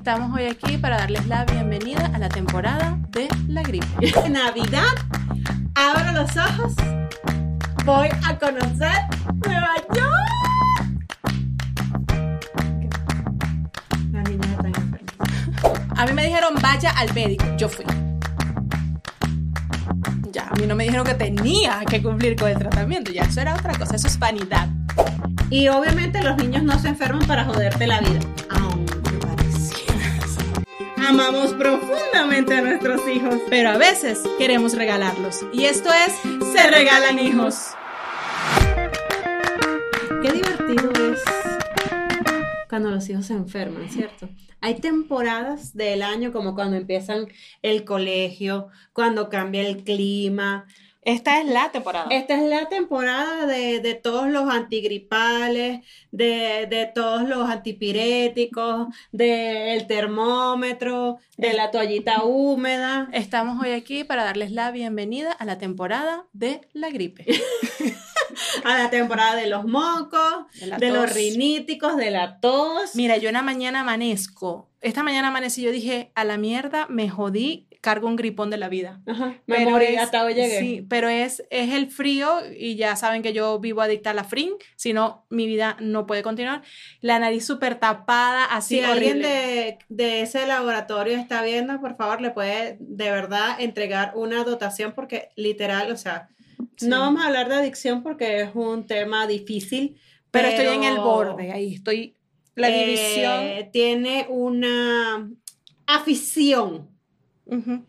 Estamos hoy aquí para darles la bienvenida a la temporada de la gripe. Navidad, abro los ojos, voy a conocer Nueva York. Las niñas están enfermas. A mí me dijeron vaya al médico, yo fui. Ya, a mí no me dijeron que tenía que cumplir con el tratamiento, ya eso era otra cosa, eso es vanidad. Y obviamente los niños no se enferman para joderte la vida. Amamos profundamente a nuestros hijos. Pero a veces queremos regalarlos. Y esto es Se Regalan Hijos. Qué divertido es cuando los hijos se enferman, ¿cierto? Hay temporadas del año como cuando empiezan el colegio, cuando cambia el clima. Esta es la temporada. Esta es la temporada de, de todos los antigripales, de, de todos los antipiréticos, del termómetro, de la toallita húmeda. Estamos hoy aquí para darles la bienvenida a la temporada de la gripe. a la temporada de los mocos, De de los riníticos, de la tos. Mira, yo en la mañana amanezco. Esta mañana amanecí y yo dije, a la mierda, me jodí, cargo un gripón de la vida. Ajá, me Pero morí, es- hasta hoy llegué. Sí, pero es, es el frío y ya saben que yo vivo adicta a la frin, si no, mi vida no puede continuar. La nariz súper tapada, así Si alguien horrible. de, de ese laboratorio está viendo, por favor, le puede de verdad entregar una dotación porque literal, o sea, Sí. no vamos a hablar de adicción porque es un tema difícil, pero, estoy en el borde, ahí estoy. La eh, división. tiene una afición. Ujú.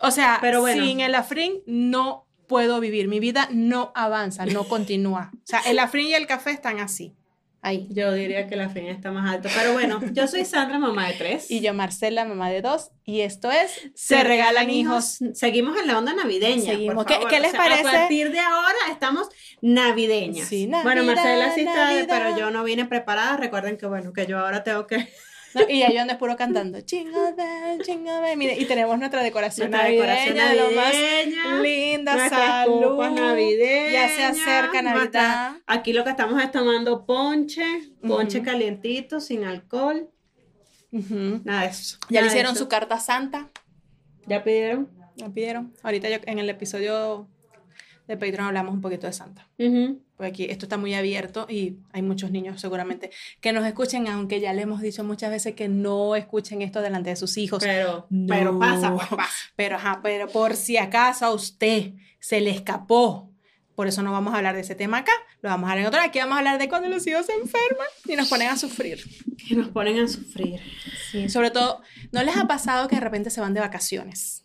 O sea, Pero bueno. sin el afrin no puedo vivir. Mi vida no avanza, no continúa. O sea, el afrin y el café están así. Ahí. Yo diría que la fin está más alto. Pero bueno, yo soy Sandra, mamá de tres. Y yo, Marcela, mamá de dos. Y esto es Se Regalan Hijos. Seguimos en la onda navideña. Seguimos. por ¿Qué- favor. qué les O sea, parece? A partir de ahora estamos navideñas. Sí, bueno, Navidad, Marcela sí está, Navidad. pero yo no vine preparada. Recuerden que bueno, que yo ahora tengo que ¿no? Y ahí ando puro cantando. Mire, y tenemos nuestra decoración nuestra decoración navideña, de lo más navideña. linda, salud. Ya se acerca Navidad. aquí lo que estamos es tomando ponche, ponche calientito, sin alcohol, nada de eso. Ya le hicieron su carta santa. ¿Ya pidieron? Me pidieron. Ahorita yo en el episodio de Patreon hablamos un poquito de Santa. Ujú. Porque aquí esto está muy abierto y hay muchos niños seguramente que nos escuchen, aunque ya le hemos dicho muchas veces que no escuchen esto delante de sus hijos. Pero, No. pero pasa, pues pasa. Pero, ajá, pero por si acaso a usted se le escapó. Por eso no vamos a hablar de ese tema acá. Lo vamos a hablar en otro. Aquí vamos a hablar de cuando los hijos se enferman y nos ponen a sufrir. Que nos ponen a sufrir. Sí, sobre todo, ¿no les ha pasado que de repente se van de vacaciones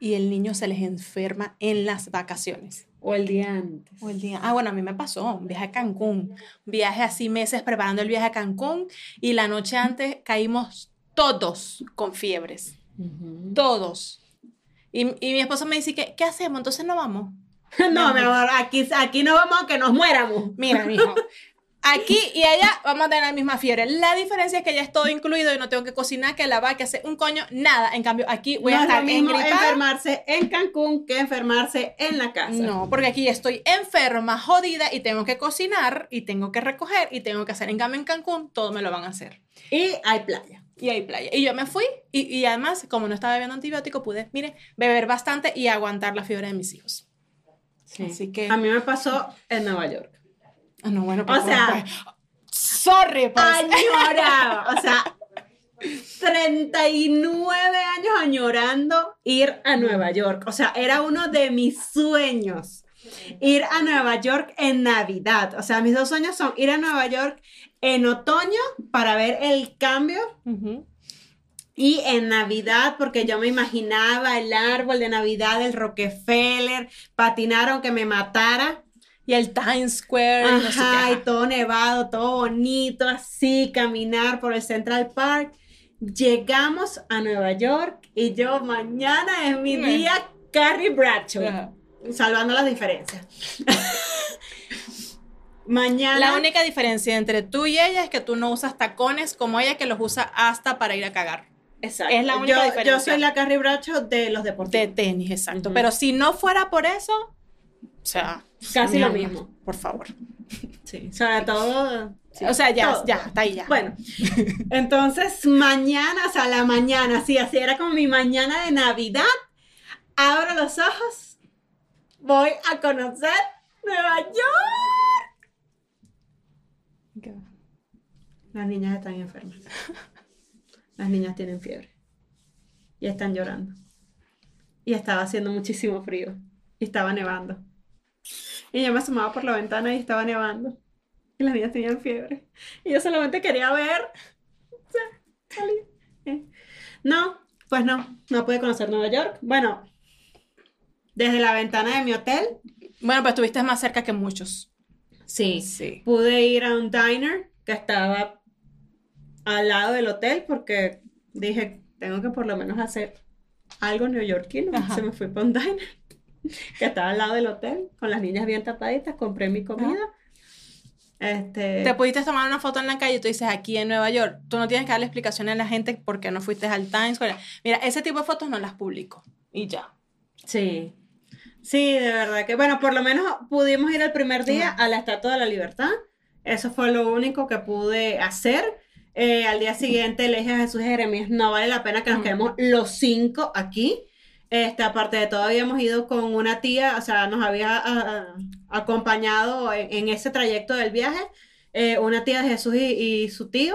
y el niño se les enferma en las vacaciones? O el día antes. O el día, ah, bueno, a mí me pasó, un viaje a Cancún, un viaje así meses preparando el viaje a Cancún y la noche antes caímos todos con fiebres, todos. Y, y mi esposo me dice, que, ¿qué hacemos? Entonces no vamos. No, mi amor, aquí, aquí no vamos a que nos muéramos. Mira, mijo, aquí y allá vamos a tener la misma fiebre. La diferencia es que ya es todo incluido y no tengo que cocinar, que lavar, que hacer un coño, nada. En cambio, aquí voy no a es lo estar mismo engripada. enfermarse en Cancún que enfermarse en la casa. No, porque aquí estoy enferma, jodida y tengo que cocinar y tengo que recoger y tengo que hacer. En cambio, en Cancún todo me lo van a hacer. Y hay playa. Y hay playa. Y yo me fui y, y además, como no estaba bebiendo antibiótico, pude, mire, beber bastante y aguantar la fiebre de mis hijos. Así que... A mí me pasó en Nueva York. Ah, no, bueno, O pero sea- pues, sorry, pues. Añoraba. O sea, 39 años añorando ir a Nueva York. O sea, era uno de mis sueños. Ir a Nueva York en Navidad. O sea, mis dos sueños son ir a Nueva York en otoño para ver el cambio Ujú. Y en Navidad, porque yo me imaginaba el árbol de Navidad, el Rockefeller, patinar aunque me matara. Y el Times Square. y no sé qué, Ajá, y ajá. todo nevado, todo bonito, así, caminar por el Central Park. Llegamos a Nueva York y yo, mañana es mi día Carrie Bradshaw, Ajá. salvando las diferencias. mañana. La única diferencia entre tú y ella es que tú no usas tacones como ella que los usa hasta para ir a cagar. Exacto. es la única yo, diferencia. Yo soy la Carrie Bradshaw de los deportes. De tenis, exacto. Pero si no fuera por eso, O sea, Casi lo mismo. Por favor. Sí, sobre todo. sí, o sea, ya, todo. ya, está ahí ya. Bueno, entonces mañana, o sea, la mañana, sí, así era como mi mañana de Navidad. Abro los ojos, voy a conocer Nueva York. Las niñas están enfermas. Las niñas tienen fiebre. Y están llorando. Y estaba haciendo muchísimo frío. Y estaba nevando. Y yo me asomaba por la ventana y estaba nevando. Y las niñas tenían fiebre. Y yo solamente quería ver. Eh. No, pues no. No pude conocer Nueva York. Bueno, desde la ventana de mi hotel, Bueno, pues estuviste más cerca que muchos. sí. Sí. Pude ir a un diner que estaba al lado del hotel porque dije, tengo que por lo menos hacer algo neoyorquino. Ajá. Se me fui para un diner que estaba al lado del hotel con las niñas bien tapaditas, compré mi comida. Este, Te pudiste tomar una foto en la calle y tú dices aquí en Nueva York. Tú no tienes que darle explicaciones a la gente por qué no fuiste al Times Square. Mira, ese tipo de fotos no las publico. Y ya. Sí. Sí, de verdad que, bueno, por lo menos pudimos ir el primer día a la Estatua de la Libertad. Eso fue lo único que pude hacer. Eh, al día siguiente le dije a Jesús Jeremías, no vale la pena que nos quedemos los cinco aquí. Este, aparte de todo, habíamos ido con una tía, o sea, nos había ah, ah, acompañado en, en ese trayecto del viaje, eh, una tía de Jesús y, y su tío.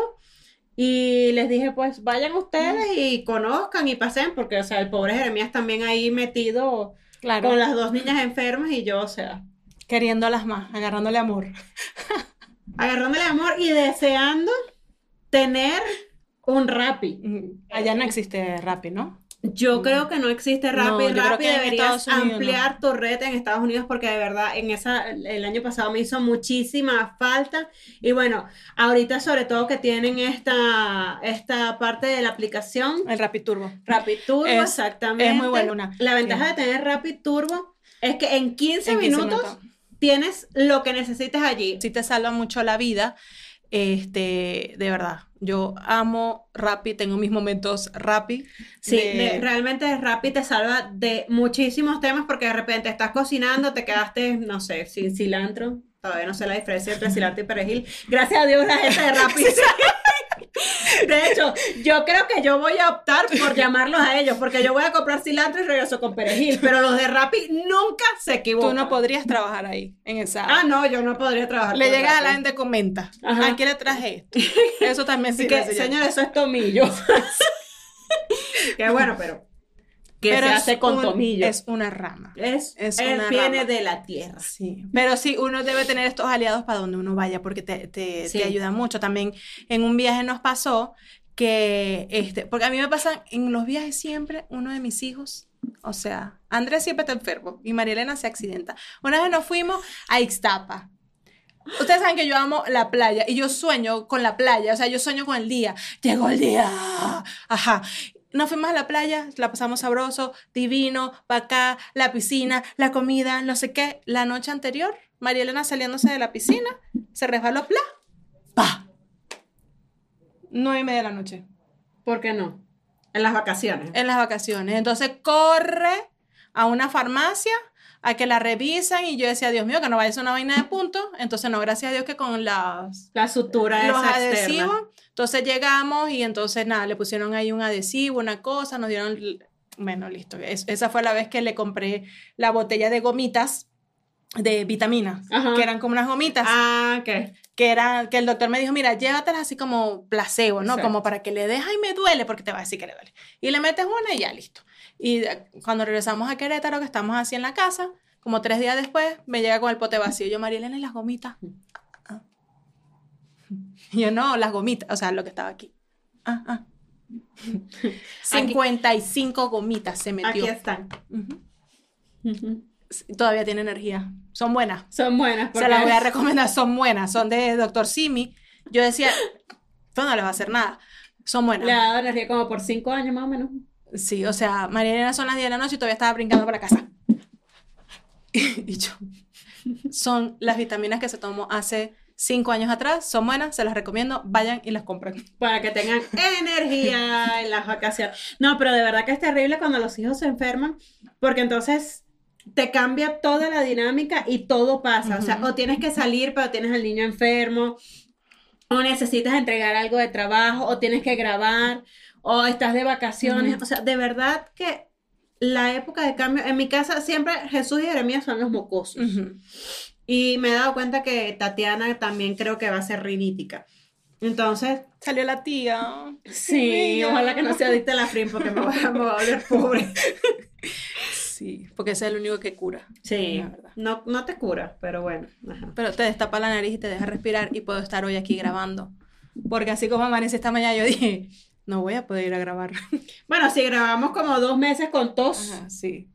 Y les dije, pues vayan ustedes y conozcan y pasen, porque, o sea, el pobre Jeremías también ahí metido Claro. con las dos niñas enfermas y yo, o sea, Queriéndolas más, agarrándole amor. agarrándole amor y deseando tener un Rappi. Allá no existe Rappi, ¿no? Yo creo que no existe No, Rappi. creo Rappi deberías ampliar tu red en Estados Unidos porque de verdad en esa el año pasado me hizo muchísima falta y bueno, ahorita sobre todo que tienen esta esta parte de la aplicación El Rappi Turbo. Rapid Turbo, Es- exactamente. es muy bueno, una- La ventaja sí. de tener Rapid Turbo es que en 15, En 15 minutos, minutos. tienes lo que necesites allí. Sí te salva mucho la vida. Este, de verdad. Yo amo Rappi, tengo mis momentos Rappi. Sí, de- de- realmente Rappi te salva de muchísimos temas porque de repente estás cocinando, te quedaste, no sé, sin cilantro. Todavía no sé la diferencia entre cilantro y perejil. Gracias a Dios la gente de Rappi. De hecho, yo creo que yo voy a optar por llamarlos a ellos porque yo voy a comprar cilantro y regreso con perejil, pero los de Rappi nunca se equivocan. Tú no podrías trabajar ahí, en esa. Ah, no, yo no podría trabajar. Le con llegas a la gente comenta. Ajá. ¿A quién le traje esto? Eso también sí que, señor, eso es tomillo. Qué bueno, pero que se hace con un- tomillo. Es una rama. Es, es una viene rama. de la tierra. Sí, pero sí, uno debe tener estos aliados para donde uno vaya porque te, te, Sí. te ayuda mucho. También en un viaje nos pasó que, este, porque a mí me pasa en los viajes siempre uno de mis hijos, o sea, Andrés siempre está enfermo y María Elena se accidenta. Una vez nos fuimos a Ixtapa. Ustedes saben que yo amo la playa y yo sueño con la playa, o sea, yo sueño con el día. Llegó el día. Ajá. Nos fuimos a la playa, la pasamos sabroso, divino, para acá, la piscina, la comida, no sé qué. La noche anterior, María Elena saliéndose de la piscina, se resbaló, ¡pla! ¡Pa! Nueve y media de la noche, ¿Por qué no? En las vacaciones. en las vacaciones. Entonces corre a una farmacia a que la revisan y yo decía, Dios mío, que no vaya a ser una vaina de puntos. Entonces, no, gracias a Dios que con las La sutura los adhesivos. externa. Entonces llegamos y entonces nada, le pusieron ahí un adhesivo, una cosa, nos dieron, bueno, listo. Es- esa fue la vez que le compré la botella de gomitas de vitaminas, Ajá. que eran como unas gomitas, Ah, ¿qué? que era, que el doctor me dijo, mira, llévatelas así como placebo, ¿no? Exacto. Como para que le deja y me duele, porque te va a decir que le duele. Y le metes una y ya, listo. Y cuando regresamos a Querétaro, que estamos así en la casa, como tres días después, me llega con el pote vacío. Yo, María Elena, ¿y las gomitas? Ah. Y yo, no, las gomitas, o sea, lo que estaba aquí. Ah, ah. 55 gomitas se metió. Aquí están. Todavía tiene energía. Son buenas. Son buenas. Se las voy a recomendar, son buenas. Son de Dr. Simi. Yo decía, esto no le va a hacer nada. Son buenas. Le ha dado energía como por cinco años más o menos. Sí, o sea, María Elena son las 10 de la noche y todavía estaba brincando por la casa. Y yo, son las vitaminas que se tomó hace 5 años atrás, son buenas, se las recomiendo, vayan y las compren. Para que tengan energía en las vacaciones. No, pero de verdad que es terrible cuando los hijos se enferman, porque entonces te cambia toda la dinámica y todo pasa. O sea, o tienes que salir, pero tienes al niño enfermo, o necesitas entregar algo de trabajo, o tienes que grabar, o estás de vacaciones. O sea, de verdad que la época de cambio, en mi casa siempre Jesús y Jeremías son los mocosos. Y me he dado cuenta que Tatiana también creo que va a ser rinítica. Entonces, Salió la tía. sí, ojalá que no se adicte a la frim porque me va a volver pobre. Sí, porque ese es el único que cura. Sí, La verdad. no, no te cura, pero bueno. ajá. Pero te destapa la nariz y te deja respirar y puedo estar hoy aquí grabando. Porque así como amanecí esta mañana, yo dije, no voy a poder ir a grabar. Bueno, si grabamos como dos meses con tos, Ajá, sí.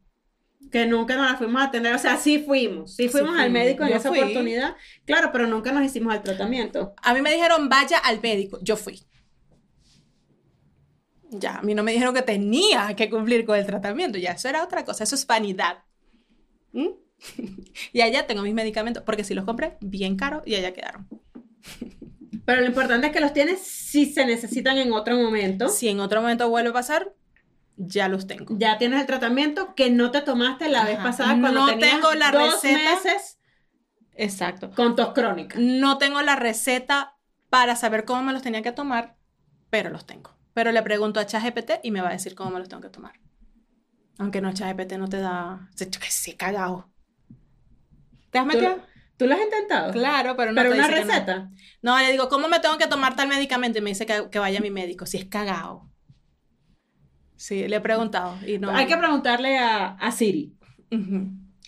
que nunca nos la fuimos a atender, o sea, sí fuimos, sí Sí fuimos al médico en Yo esa fui. oportunidad, claro, pero nunca nos hicimos el tratamiento. A mí me dijeron, vaya al médico. Yo fui. Ya, a mí no me dijeron que tenía que cumplir con el tratamiento. Ya, eso era otra cosa. Eso es vanidad. ¿Mm? y allá tengo mis medicamentos, porque si los compré bien caro y allá quedaron. Pero lo importante es que los tienes si se necesitan en otro momento. Si en otro momento vuelve a pasar, ya los tengo. Ya tienes el tratamiento que no te tomaste la vez Ajá. pasada cuando No tenías tengo la dos receta. meses Exacto. con tos crónica. No tengo la receta para saber cómo me los tenía que tomar, pero los tengo. Pero le pregunto a ChatGPT y me va a decir cómo me los tengo que tomar. Aunque no, ChatGPT no te da... Se, se cagado. ¿Te has ¿Tú, metido? Tú lo has intentado? Claro, pero no Pero una no. receta. No, le digo, ¿cómo me tengo que tomar tal medicamento? Y me dice que, que vaya a mi médico. Si es cagado. Sí, le he preguntado y no... Hay que preguntarle a, a Siri.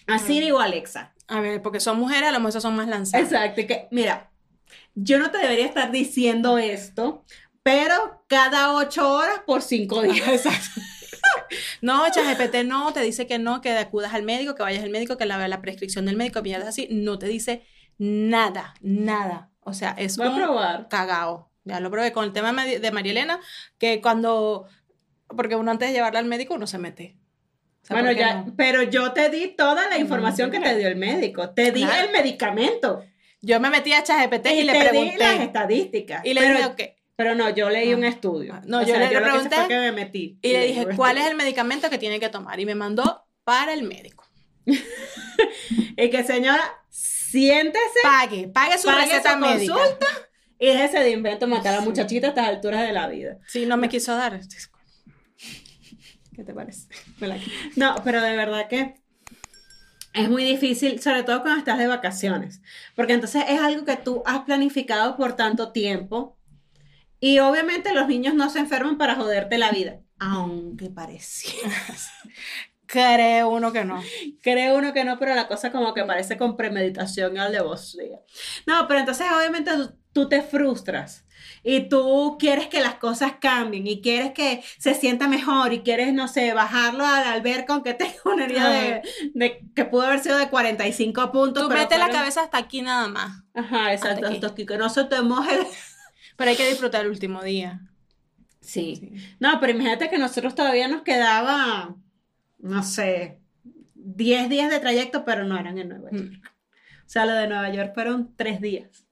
A Siri o Alexa. A ver, porque son mujeres, a lo mejor son más lanzadas. Exacto. Que, mira, yo no te debería estar diciendo esto, pero cada ocho horas por cinco días. Exacto. No, ChatGPT no, te dice que no, que acudas al médico, que vayas al médico, que la la prescripción del médico, mierdas así. No te dice nada, nada. O sea, es Voy a un probar. cagao. Ya lo probé con el tema de María Elena, que cuando, porque uno antes de llevarla al médico, uno se mete. O sea, Bueno, ya, no. pero yo te di toda la información que te dio el médico. Te di Claro. el medicamento. Yo me metí a ChatGPT y, y le di las pregunté. estadísticas. Y le pero, dije, ok. Pero no, yo leí Ah. un estudio. Ah, no, O yo sea, le lo pregunté que me metí. Y le dije, ¿cuál es el medicamento que tiene que tomar? Y me mandó para el médico. Y que señora, siéntese Pague, pague su Pague receta su médica. consulta. y déjese de invento matar a la muchachita a estas alturas de la vida. Sí, no me quiso dar. ¿Qué te parece? No, pero de verdad que es muy difícil, sobre todo cuando estás de vacaciones, porque entonces es algo que tú has planificado por tanto tiempo y obviamente los niños no se enferman para joderte la vida, aunque pareciera. Cree uno que no. Cree uno que no, pero la cosa como que parece con premeditación y alevosía. No, pero entonces obviamente tú, tú te frustras y tú quieres que las cosas cambien y quieres que se sienta mejor y quieres, no sé, bajarlo al alberca aunque tenga una herida de, de- que pudo haber sido de 45 puntos. Tú pero mete la fueron- cabeza hasta aquí nada más. Ajá, exacto, hasta aquí. hasta aquí, que no se te moje. el- Pero hay que disfrutar el último día. Sí. No, pero imagínate que nosotros todavía nos quedaba, no sé, 10 días de trayecto, pero no eran en Nueva York. Mm. O sea, lo de Nueva York fueron tres días.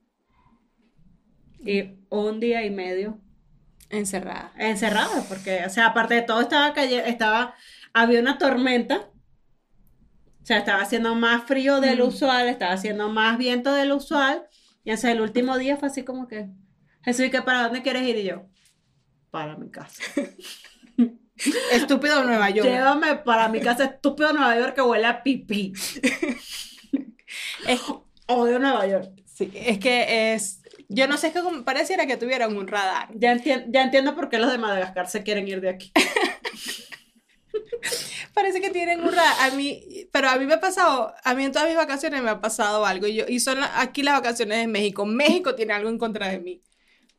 Y un día y medio Encerrada. encerrados, porque, o sea, aparte de todo, estaba calle, estaba, había una tormenta. O sea, estaba haciendo más frío del Mm. usual, estaba haciendo más viento del usual. Y entonces el último día fue así como que, Jesús, ¿y qué para dónde quieres ir? Y yo, para mi casa. Estúpido Nueva York. Llévame para mi casa estúpido Nueva York que huele a pipí. Es, Odio Nueva York. sí, es que es. Yo no sé, es que pareciera que tuvieran un radar. Ya, entien- ya entiendo por qué los de Madagascar se quieren ir de aquí. Parece que tienen un radar. A mí, pero a mí me ha pasado, a mí en todas mis vacaciones me ha pasado algo. Y, yo, y son la- aquí las vacaciones de México. México tiene algo en contra de mí.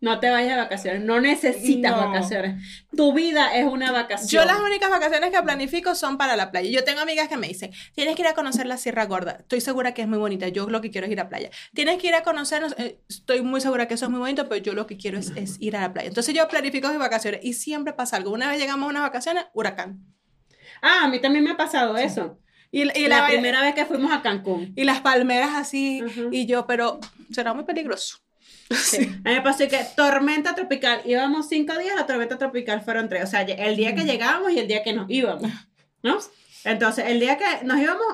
No te vayas de vacaciones, no necesitas No. vacaciones. Tu vida es una vacación. Yo las únicas vacaciones que planifico son para la playa. Yo tengo amigas que me dicen, tienes que ir a conocer la Sierra Gorda. Estoy segura que es muy bonita. Yo lo que quiero es ir a playa. Tienes que ir a conocernos. eh, estoy muy segura que eso es muy bonito, pero yo lo que quiero es, es ir a la playa. Entonces yo planifico mis vacaciones y siempre pasa algo. Una vez llegamos a unas vacaciones, huracán. Ah, a mí también me ha pasado eso. Y, y la, la, primera vez que fuimos a Cancún. y las palmeras así. Y yo, pero será muy peligroso. Sí. A mí me pasó que tormenta tropical, íbamos cinco días, la tormenta tropical fueron tres. O sea, el día que llegábamos y el día que nos íbamos. ¿No? Entonces, el día que nos íbamos,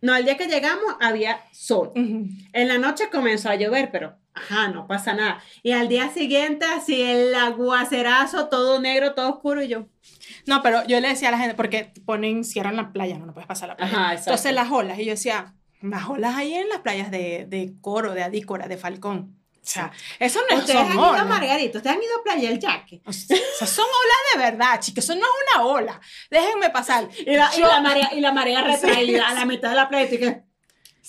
no, el día que llegamos había sol. Ujú. En la noche comenzó a llover, pero ajá, no pasa nada. Y al día siguiente, así el aguacerazo, todo negro, todo oscuro, y yo. No, pero yo le decía a la gente, porque ponen, cierran la playa, no, no puedes pasar la playa. Ajá. Entonces las olas, y yo decía, las olas ahí en las playas de, de Coro, de Adícora, de Falcón. O sea, eso no es Ustedes han ido a olas. Margarito, ustedes han ido a Playa El Yaque. O sea, son olas de verdad, chicos, eso no es una ola. Déjenme pasar. Y la, y Yo- la marea, y la marea retraída a la mitad de la playa, y que.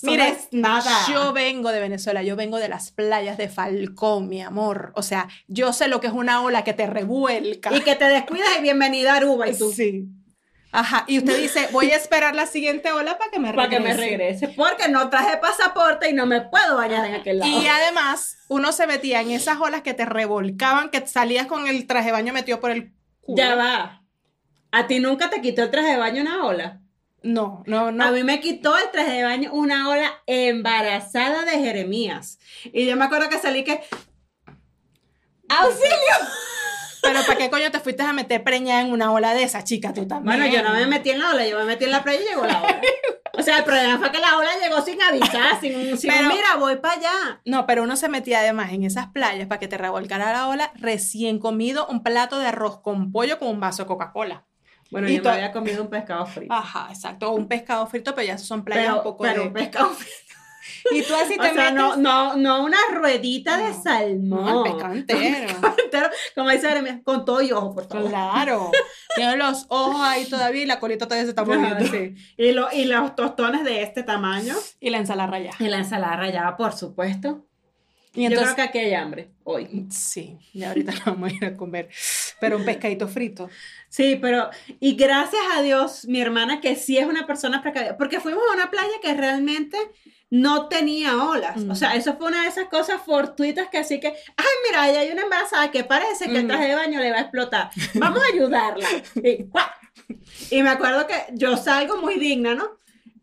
Mire, nada. Yo vengo de Venezuela, yo vengo de las playas de Falcón, mi amor. O sea, yo sé lo que es una ola que te revuelca. Y que te descuidas y bienvenida a Aruba y tú. Sí. Ajá, y usted dice, voy a esperar la siguiente ola para que me Para regrese. que me regrese. Porque no traje pasaporte y no me puedo bañar en aquel lado. Y además, uno se metía en esas olas que te revolcaban, que salías con el traje de baño metido por el culo. Ya va. ¿A ti nunca te quitó el traje de baño una ola? No, no, A no. mí me quitó el traje de baño una ola embarazada de Jeremías. Y yo me acuerdo que salí que. ¡Auxilio! Pero ¿para qué coño te fuiste a meter preñada en una ola de esa chica tú también? Bueno, yo no me metí en la ola, yo me metí en la playa y llegó la ola. O sea, el problema fue que la ola llegó sin avisar, sin, sin Pero- mira, voy para allá. No, pero uno se metía además en esas playas para que te revolcara la ola recién comido un plato de arroz con pollo con un vaso de Coca-Cola. Bueno, Y yo me había comido un pescado frito. Ajá, exacto. Un pescado frito, pero ya son playas pero, un poco pero de... un pescado frito. Y tú así O te sea, metes... no, no, no una ruedita de salmón. No, el pescado entero. Entero, Como dice con todo y ojo, por favor. Claro. Tiene los ojos ahí todavía y la colita todavía se está moviendo. sí. y, lo, y los tostones de este tamaño. Y la ensalada rallada. Y la ensalada rallada, por supuesto. Y Yo entonces... creo que aquí hay hambre hoy. Sí, ya ahorita nos vamos a ir a comer. Pero un pescadito frito. Sí, pero, y gracias a Dios, mi hermana, que sí es una persona precavida, porque fuimos a una playa que realmente no tenía olas. Mm. O sea, eso fue una de esas cosas fortuitas que así que, ay, mira, ahí hay una embarazada que parece que el Mm. traje de baño le va a explotar. Vamos a ayudarla. Y, me acuerdo que yo salgo muy digna, ¿no?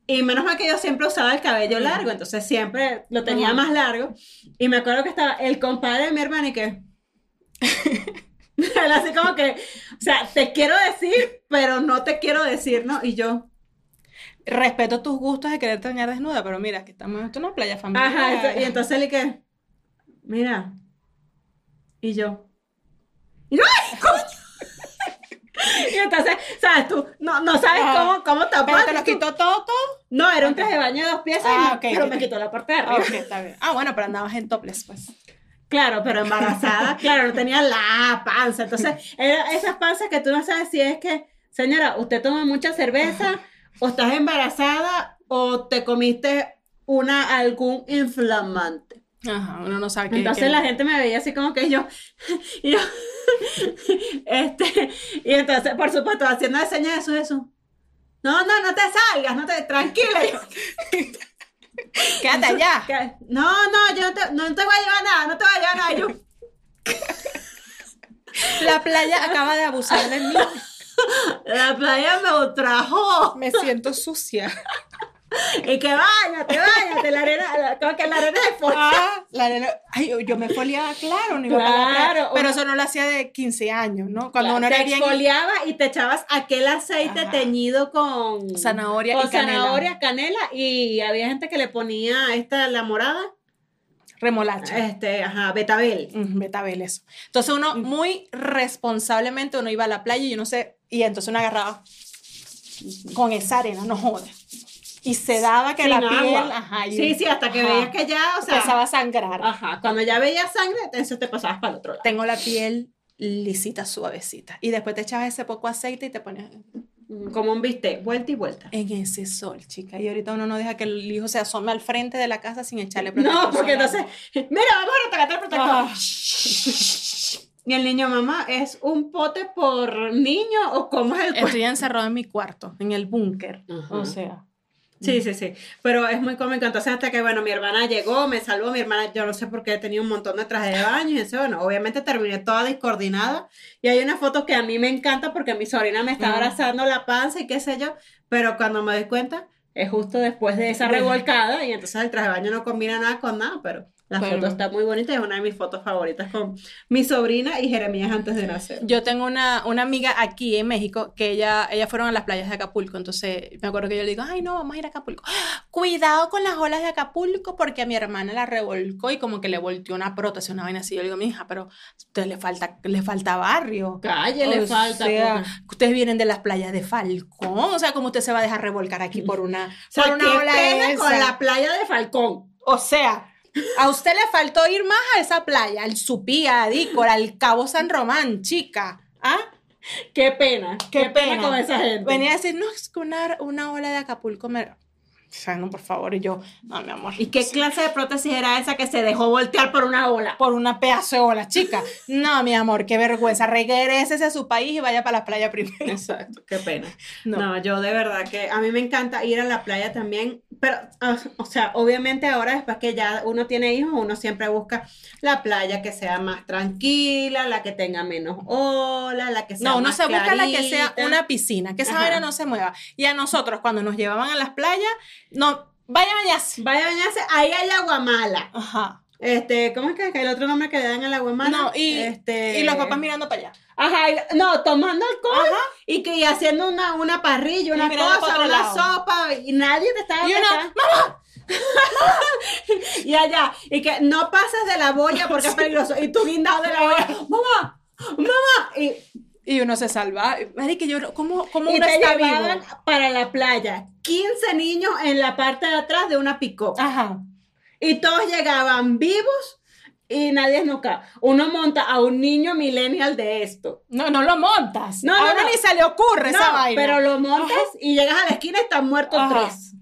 Y menos mal que yo siempre usaba el cabello Mm. largo, entonces siempre lo tenía más largo. Y me acuerdo que estaba el compadre de mi hermana y que... Así como que, o sea, te quiero decir, pero no te quiero decir, ¿no? Y yo, Respeto tus gustos de querer tener desnuda, pero mira, que estamos en una playa familiar. ajá, y entonces y que, mira, y yo, y yo, ¡ay, coño! Y entonces, ¿sabes? Tú no, no sabes cómo, cómo Pero tapar. te lo quitó todo, todo. No, era un traje de baño de dos piezas, Ah, pero me quitó la parte de arriba. Ah, ok, está bien. Ah, bueno, pero andabas en topless, pues. Claro, pero embarazada, claro, no tenía la panza. Entonces, era esas panzas que tú no sabes si es que, señora, usted toma mucha cerveza, o estás embarazada, o te comiste una, algún inflamante. Ajá, uno no sabe qué. Entonces la gente me veía así como que yo, y yo, este, y entonces, por supuesto, haciendo señas de eso, eso. No, no, no te salgas, no te, tranquila. Yo, Quédate allá. no, no, yo no te, no te voy a llevar nada, no te voy a llevar nada. Yo, La playa acaba de abusar de mí. la playa me ultrajó. Me siento sucia. Y que bañate, bañate, la arena, la- como que la arena. Ah, la arena- Ay, yo me foliaba, claro, no iba Claro, pero eso no lo hacía de 15 años, ¿no? Cuando uno te era bien exfoliaba y te echabas aquel aceite teñido con Zanahoria con y canela. zanahoria, canela y había gente que le ponía esta la morada, remolacha. este, ajá, betabel. Mm, Betabel, eso. Entonces uno muy responsablemente uno iba a la playa y uno se y entonces uno agarraba con esa arena, no joda. Y se daba que Sin la agua. piel, ajá, y- Sí, sí, hasta que ajá, veías que ya, o sea, empezaba a sangrar. ajá, cuando ya veías sangre, entonces te pasabas para el otro lado. Tengo la piel lisita, suavecita. Y después te echabas ese poco aceite y te ponías Como un bistec, vuelta y vuelta. en ese sol, chica. Y ahorita uno no deja que el hijo se asome al frente de la casa sin echarle No, protector porque solar. entonces, mira, vamos a retacar el protector. Ah. Y el niño, mamá, ¿es un pote por niño o cómo es el cuento? Estoy encerrado en mi cuarto, en el búnker. Ajá. O sea. Sí, sí, sí. Pero es muy cómico. Entonces, hasta que, bueno, mi hermana llegó, me salvó. Mi hermana, yo no sé por qué tenía un montón de trajes de baño. Y eso, bueno, obviamente terminé toda descoordinada. Y hay una foto que a mí me encanta porque mi sobrina me está Ujú. abrazando la panza y qué sé yo. Pero cuando me doy cuenta, es justo después de esa revolcada y entonces el traje de baño no combina nada con nada, pero la Bueno. foto está muy bonita, es una de mis fotos favoritas con mi sobrina y Jeremías antes de nacer. Yo tengo una, una amiga aquí en México que ella, ellas fueron a las playas de Acapulco, entonces me acuerdo que yo le digo, ay no, vamos a ir a Acapulco. Cuidado con las olas de Acapulco porque a mi hermana la revolcó y como que le volteó una prótesis, una vaina así. Yo le digo, mi hija, pero a usted le falta, le falta barrio. Calle le falta. sea, ustedes vienen de las playas de Falcón, o sea, como usted se va a dejar revolcar aquí por una, O sea, por una ola esa? con la playa de Falcón. O sea, a usted le faltó ir más a esa playa, al Supía, a Dícora, al Cabo San Román, chica. ¿Ah? Qué pena. Qué pena. con esa gente. Venía a decir, no, es que una, una ola de Acapulco me... O sea, no, por favor, y yo, no, mi amor. ¿Y qué clase de prótesis era esa que se dejó voltear por una ola? Por una pedazo de ola, chica. No, mi amor, qué vergüenza. Regrésese a su país y vaya para la playa primero. Exacto, qué pena. No. No. yo de verdad que a mí me encanta ir a la playa también, pero, ah, o sea, obviamente ahora después que ya uno tiene hijos, uno siempre busca la playa que sea más tranquila, la que tenga menos olas, la que sea No, uno más se busca la que sea una piscina, que esa Ajá. no se mueva. Y a nosotros, cuando nos llevaban a las playas, no, vaya a bañarse. Vaya a bañarse, ahí hay agua mala. Ajá. Este, ¿cómo es que es el otro nombre que le dan al agua mala? No, y, este... y los papás mirando para allá. Ajá, y- no, tomando alcohol Ajá. y, que, y haciendo una, una parrilla, una cosa, una lado. sopa, y nadie te estaba Y uno, pescando. y allá, y que no pases de la boya porque es peligroso, y tú guindado de la boya, mamá, mamá, y, Y uno se salva. Marica, yo, ¿cómo, cómo y uno te está llevaban vivo? para la playa, 15 niños en la parte de atrás de una pick Ajá. Y todos llegaban vivos y nadie es nunca. Uno monta a un niño millennial de esto. No, no lo montas. No, a no, ni se le ocurre esa vaina. pero lo montas y llegas a la esquina y están muertos Ajá. tres.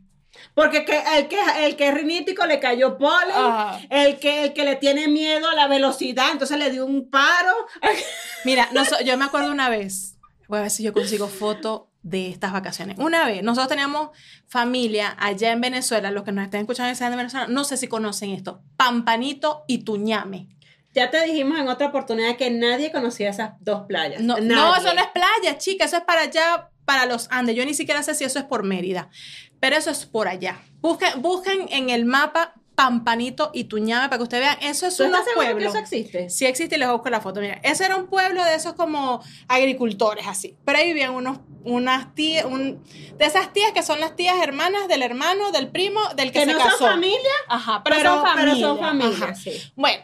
Porque que, el, que, el que es rinítico le cayó polen, Ajá. el que, el que le tiene miedo a la velocidad, entonces le dio un paro. Mira, yo me acuerdo una vez, voy a ver si yo consigo foto de estas vacaciones. Una vez, nosotros teníamos familia allá en Venezuela, los que nos estén escuchando de Venezuela, no sé si conocen esto, Pampanito y Tuñame. Ya te dijimos en otra oportunidad que nadie conocía esas dos playas. No, no, eso no es playa, chica, eso es para allá, para los Andes. Yo ni siquiera sé si eso es por Mérida, pero eso es por allá. Busquen, busquen en el mapa Pampanito y Tuñame para que ustedes vean, eso es ¿Tú unos estás seguro que pueblos. eso existe? Sí existe y les busco la foto. Mira, ese era un pueblo de esos como agricultores, así. Pero ahí vivían unos, unas tías, un, de esas tías que son las tías hermanas del hermano, del primo, del que, Que se no casó. son familia, Ajá, pero, pero, son pero familia. son familia, Ajá. sí. Bueno,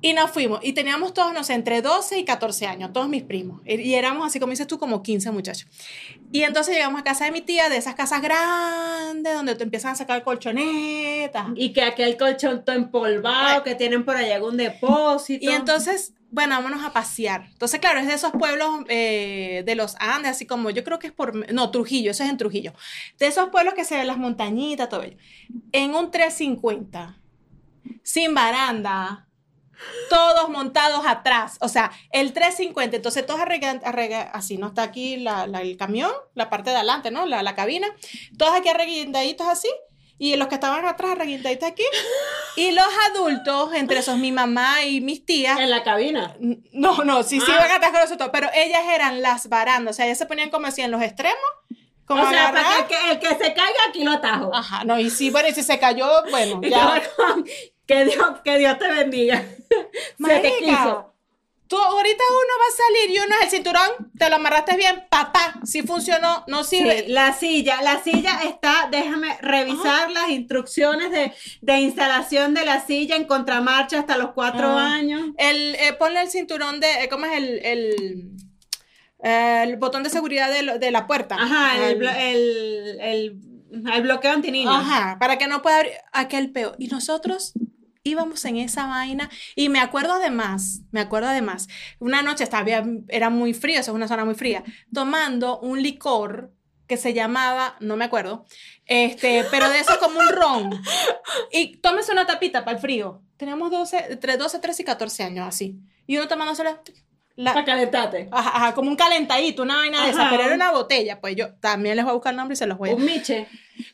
y nos fuimos. Y teníamos todos, no sé, entre 12 y 14 años, todos mis primos. Y y éramos así, como dices tú, como 15 muchachos. Y entonces llegamos a casa de mi tía, de esas casas grandes, donde te empiezan a sacar colchonetas. Y que aquel colchón todo empolvado, Ay. que tienen por allá algún depósito. Y entonces, bueno, vámonos a pasear. Entonces, claro, es de esos pueblos eh, de los Andes, así como yo creo que es por, no, Trujillo, eso es en Trujillo. De esos pueblos que se ven las montañitas, todo ello. En un 350, sin baranda, todos montados atrás. O sea, el 350, entonces todos arreglan, arreglan- así, ¿no? Está aquí la- la- el camión, la parte de adelante, ¿no? La, la cabina. Todos aquí arreguindaditos así. Y los que estaban atrás arreguindaditos aquí. Y los adultos, entre esos mi mamá y mis tías, en la cabina. no, no, sí, sí Ah. iban atrás con nosotros, pero ellas eran las barandas, o sea, ellas se ponían como así en los extremos, como o sea, para que el, que el que se caiga aquí lo atajo. Ajá, no, y sí, bueno, y si se cayó, bueno, ya. que, Dios, que Dios te bendiga. Se te quiso. Tú ahorita uno va a salir y uno es el cinturón, te lo amarraste bien, papá, si funcionó, no sirve. Sí, la silla, la silla está, déjame revisar las instrucciones de, de instalación de la silla en contramarcha hasta los cuatro años. El, eh, ponle el cinturón de, eh, ¿cómo es el, el, eh, el botón de seguridad de, lo- de la puerta? Ajá, el, el, el, el bloqueo antiniño. Ajá, para que no pueda abrir aquel peo. Y nosotros íbamos en esa vaina y me acuerdo además, me acuerdo además, una noche estaba, era muy frío, eso es una zona muy fría, tomando un licor que se llamaba, no me acuerdo, este, pero de eso como un ron. Y tómese una tapita para el frío. Teníamos 12, entre 12, 13 y 14 años así. Y uno tomándose la, Para calentarte. ajá, ajá, como un calentadito, una vaina de esa, Ajá. pero era una botella. Pues yo también les voy a buscar el nombre y se los voy a Un miche.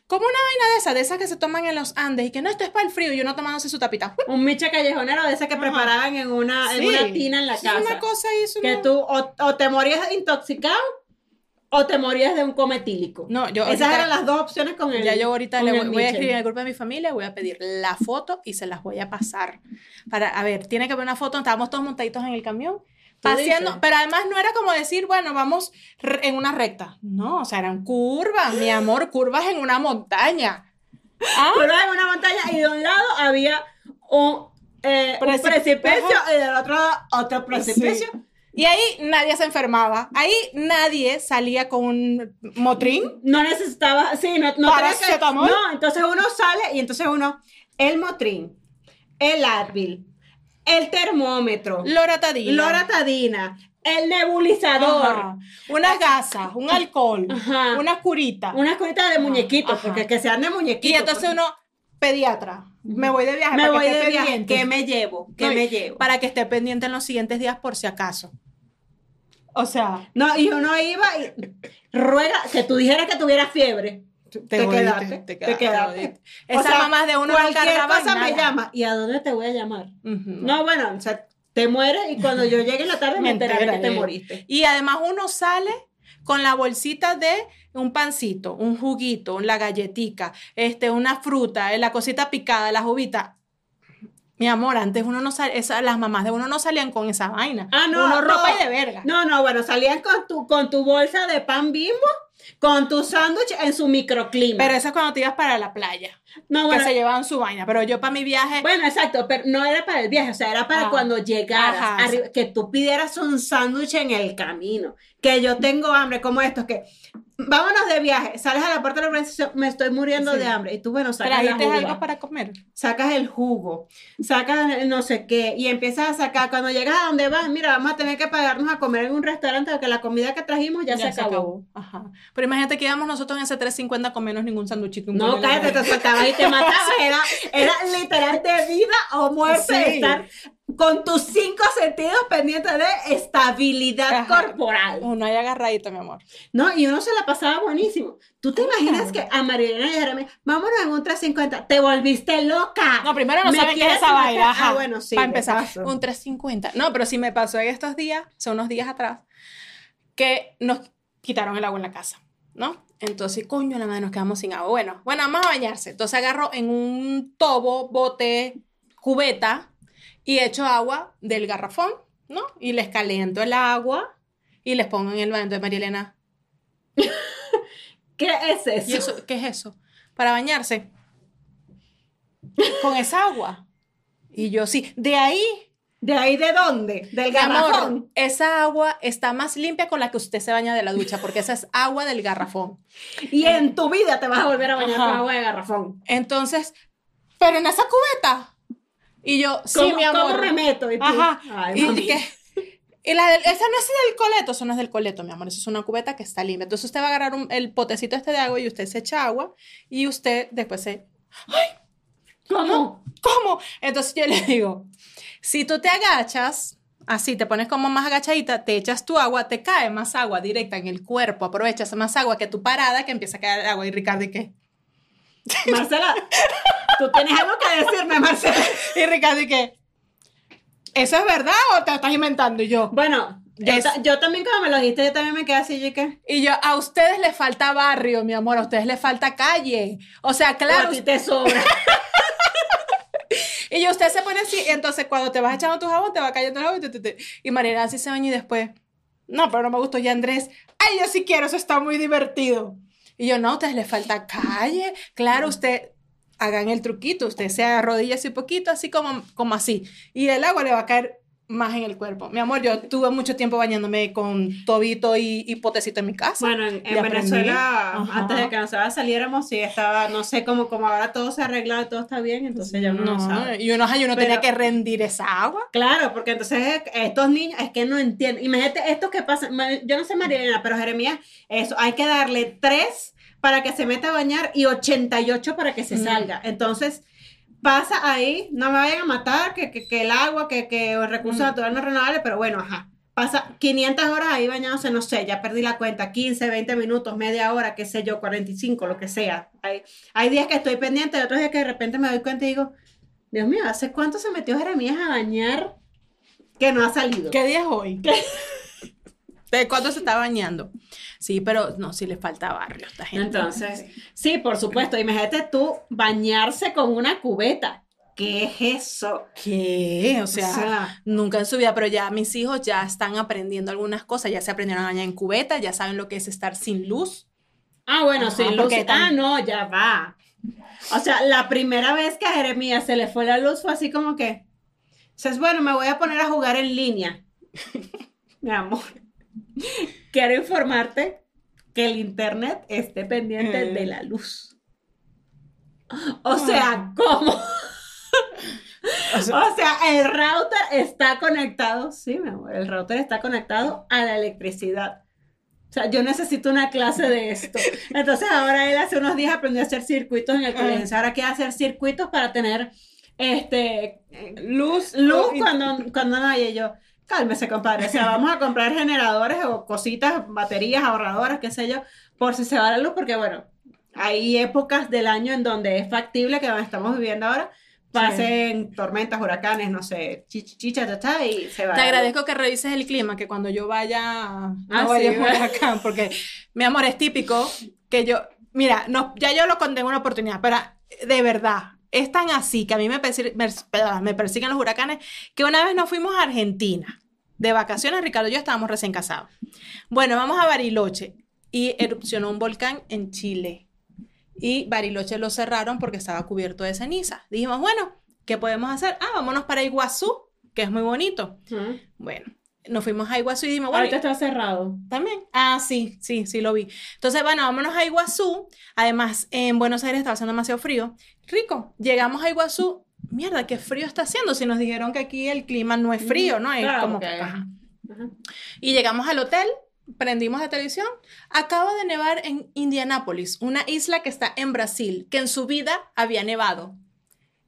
como una vaina de esas, de esas que se toman en los Andes y que no, esto es para el frío y uno tomándose su tapita. Un miche callejonero de ese que Ajá. preparaban en una, en Sí. una tina en la Es casa. una cosa eso que no- tú o, o te morías intoxicado o te morías de un coma etílico. No, yo Esas ahorita- eran las dos opciones con el Ya yo ahorita le voy, voy a escribir en el grupo de mi familia, voy a pedir la foto y se las voy a pasar. Para, a ver, tiene que haber una foto, estábamos todos montaditos en el camión, paseando, pero además no era como decir, bueno, vamos en una recta. No, o sea, eran curvas, mi amor, curvas en una montaña. ¿Ah? Pero en una montaña y de un lado había un, eh, un Precipicio. y del otro lado otro precipicio. Y ahí nadie se enfermaba. Ahí nadie salía con un motrín. No necesitaba, sí, no, no tenía que, no, entonces uno sale y entonces uno, el Motrin, el Advil, el termómetro, Loratadina. loratadina, el nebulizador, Ajá. Unas gasas, un alcohol, Ajá. una curita. una curita de muñequitos, Ajá. porque que sean de muñequitos. Y entonces porque- uno, pediatra, me voy de viaje me para voy que esté de viaje. ¿qué me llevo? ¿Qué No, me llevo? Para que esté pendiente en los siguientes días por si acaso. O sea, No, y uno iba y ruega que tú dijeras que tuviera fiebre. Te, jodiste, quedaste, te quedaste. jodiste. O Esas sea, mamás de uno no Cualquier cosa me llama. ¿Y a dónde te voy a llamar? No, bueno, o sea, te mueres y cuando yo llegue en la tarde me, Me enteraré que te moriste. Y además uno sale con la bolsita de un pancito, un juguito, la galletica, este, una fruta, eh, la cosita picada, la uvita. Mi amor, antes uno no salía, las mamás de uno no salían con esa vaina. Ah, no, Uno no. ropa y de verga. No, no, bueno, salían con tu, con tu bolsa de pan bimbo, con tu sándwich en su microclima. Pero eso es cuando te ibas para la playa, no, que bueno, se llevaban su vaina. Pero yo para mi viaje, bueno, exacto, pero no era para el viaje, o sea, era para Ah. cuando llegaras, Ajá, arriba, que tú pidieras un sándwich en el camino, que yo tengo hambre, como estos, que vámonos de viaje, sales a la puerta de la organización, me estoy muriendo Sí. de hambre, y tú, bueno, sacas la uva, algo para comer. sacas el jugo, sacas el no sé qué, y empiezas a sacar, cuando llegas a donde vas, mira, vamos a tener que pagarnos a comer en un restaurante, porque la comida que trajimos ya, se, acabó. Ajá. Pero imagínate que íbamos nosotros en ese 350 con menos ningún sanduchito. un No, cállate, la- te soltabas y te matabas. Era, era literal de vida o muerte Sí. estar con tus cinco sentidos pendientes de estabilidad Ajá. corporal. Uno ahí agarradito, mi amor. No, y uno se la pasaba buenísimo. ¿Tú te imaginas que a Marilena y a Jeremy, vámonos en un 350, te volviste loca? No, primero no ¿Me saben qué es esa vaina. Ajá. Ah, bueno, sí, Para empezar, paso. un 350. No, pero sí me pasó en estos días, son unos días atrás, que nos quitaron el agua en la casa, ¿no? Entonces, coño, la madre, nos quedamos sin agua. Bueno, bueno, vamos a bañarse. Entonces agarro en un tobo, bote, cubeta y echo agua del garrafón, ¿no? Y les caliento el agua y les pongo en el baño de María Elena. ¿Qué es eso? ¿Y eso qué es eso? Para bañarse. Con esa agua. Y yo sí, de ahí ¿De ahí de dónde? Del amor, garrafón. esa agua está más limpia con la que usted se baña de la ducha, porque esa es agua del garrafón. Y en tu vida te vas a volver a bañar Ajá. con agua de garrafón. Entonces, pero en esa cubeta. Y yo, sí, ¿Cómo, mi amor. ¿Cómo me meto? Y tú, Ajá. Ay, y, que- y la del- esa no es del coleto, eso no es del coleto, mi amor. Eso es una cubeta que está limpia. Entonces usted va a agarrar un- el potecito este de agua y usted se echa agua y usted después se ¿Cómo? ¿Cómo? Entonces yo le digo, si tú te agachas, así te pones como más agachadita, te echas tu agua, te cae más agua directa en el cuerpo, aprovechas más agua que tu parada que empieza a caer agua. Y Ricardo, ¿y qué? Marcela, tú tienes algo que decirme, Marcela. Y Ricardo, ¿y qué? ¿Eso es verdad o te estás inventando? Y yo, Bueno, yo, Es- ta- yo también cuando me lo dijiste, yo también me quedé así, ¿y qué? y yo, a ustedes les falta barrio, mi amor, a ustedes les falta calle. O sea, O a claro, ti te sobra. Y yo, usted se pone así, entonces cuando te vas echando tu jabón, te va cayendo el jabón y, Mariela así se baña y después, no, pero no me gustó. Y Andrés, ay, yo sí quiero, eso está muy divertido. Y yo, no, a ustedes les falta calle. Claro, usted, hagan el truquito, usted se arrodilla así poquito, así como, como así. Y el agua le va a caer más en el cuerpo. Mi amor, yo tuve mucho tiempo bañándome con tobito y, y potecito en mi casa. Bueno, en, en. Venezuela, Ajá. antes de que nosotros saliéramos, sí estaba, no sé, como, como ahora todo se ha arreglado, todo está bien, entonces ya uno no, no, sabe. y uno, Pero- tenía que rendir esa agua. Claro, porque entonces estos niños es que no entienden. Imagínate esto que pasa, yo no sé Marielena, pero Jeremías, eso, hay que darle tres para que se meta a bañar y 88 para que se salga. Entonces, pasa ahí, no me vayan a matar, que, que, que el agua, que, que los recursos Mm. naturales no renovables, pero bueno, ajá. Pasa 500 horas ahí bañándose, no sé, ya perdí la cuenta, 15, 20 minutos, media hora, qué sé yo, 45, lo que sea. Hay, hay días que estoy pendiente, y otros días que de repente me doy cuenta y digo, Dios mío, ¿hace cuánto se metió Jeremías a bañar que no ha salido? ¿Qué día es hoy? ¿De cuándo se está bañando? Sí, pero no, sí le falta barrio a esta gente. Entonces, sí, por supuesto. Imagínate tú bañarse con una cubeta. ¿Qué es eso? ¿Qué? O sea, nunca en su vida, pero ya mis hijos ya están aprendiendo algunas cosas, ya se aprendieron a bañar en cubeta, ya saben lo que es estar sin luz. ah, bueno, Ajá, sin luz. Ah, no, ya va. O sea, la primera vez que a Jeremías se le fue la luz fue así como que, dices, bueno, me voy a poner a jugar en línea. Mi amor, quiero informarte que el internet esté pendiente Eh. de la luz. O sea, ¿cómo? O sea, O sea, el router está conectado, sí, mi amor, el router está conectado a la electricidad. O sea, yo necesito una clase de esto. Entonces, ahora él hace unos días aprendió a hacer circuitos en el colegio. Ahora quiere hacer circuitos para tener este luz, luz cuando, cuando no haya. Y yo, cálmese, compadre. O sea, vamos a comprar generadores o cositas, baterías, ahorradoras, qué sé yo, por si se va la luz, porque bueno, hay épocas del año en donde es factible que donde estamos viviendo ahora pasen tormentas, huracanes, no sé, chicha, chicha, cha, cha, y se va. Te agradezco que revises el clima, que cuando yo vaya, no Ah, vaya sí, acá, porque mi amor es típico que yo, mira, no, ya yo lo conté en una oportunidad, pero de verdad, es tan así que a mí me, persi- me, me persiguen los huracanes que una vez nos fuimos a Argentina de vacaciones, Ricardo y yo estábamos recién casados. Bueno, vamos a Bariloche y erupcionó un volcán en Chile. Y Bariloche lo cerraron porque estaba cubierto de ceniza. Dijimos, bueno, ¿qué podemos hacer? Ah, vámonos para Iguazú, que es muy bonito. Bueno, nos fuimos a Iguazú y dijimos, bueno, Ahorita está cerrado. también. Ah, sí, sí, sí lo vi. Entonces, bueno, vámonos a Iguazú. Además, en Buenos Aires estaba haciendo demasiado frío. Rico, llegamos a Iguazú. Mierda, qué frío está haciendo. Si nos dijeron que aquí el clima no es frío, ¿no? Es Claro, como que. Ajá. Y llegamos al hotel, prendimos la televisión. Acaba de nevar en Indianápolis, una isla que está en Brasil, que en su vida había nevado.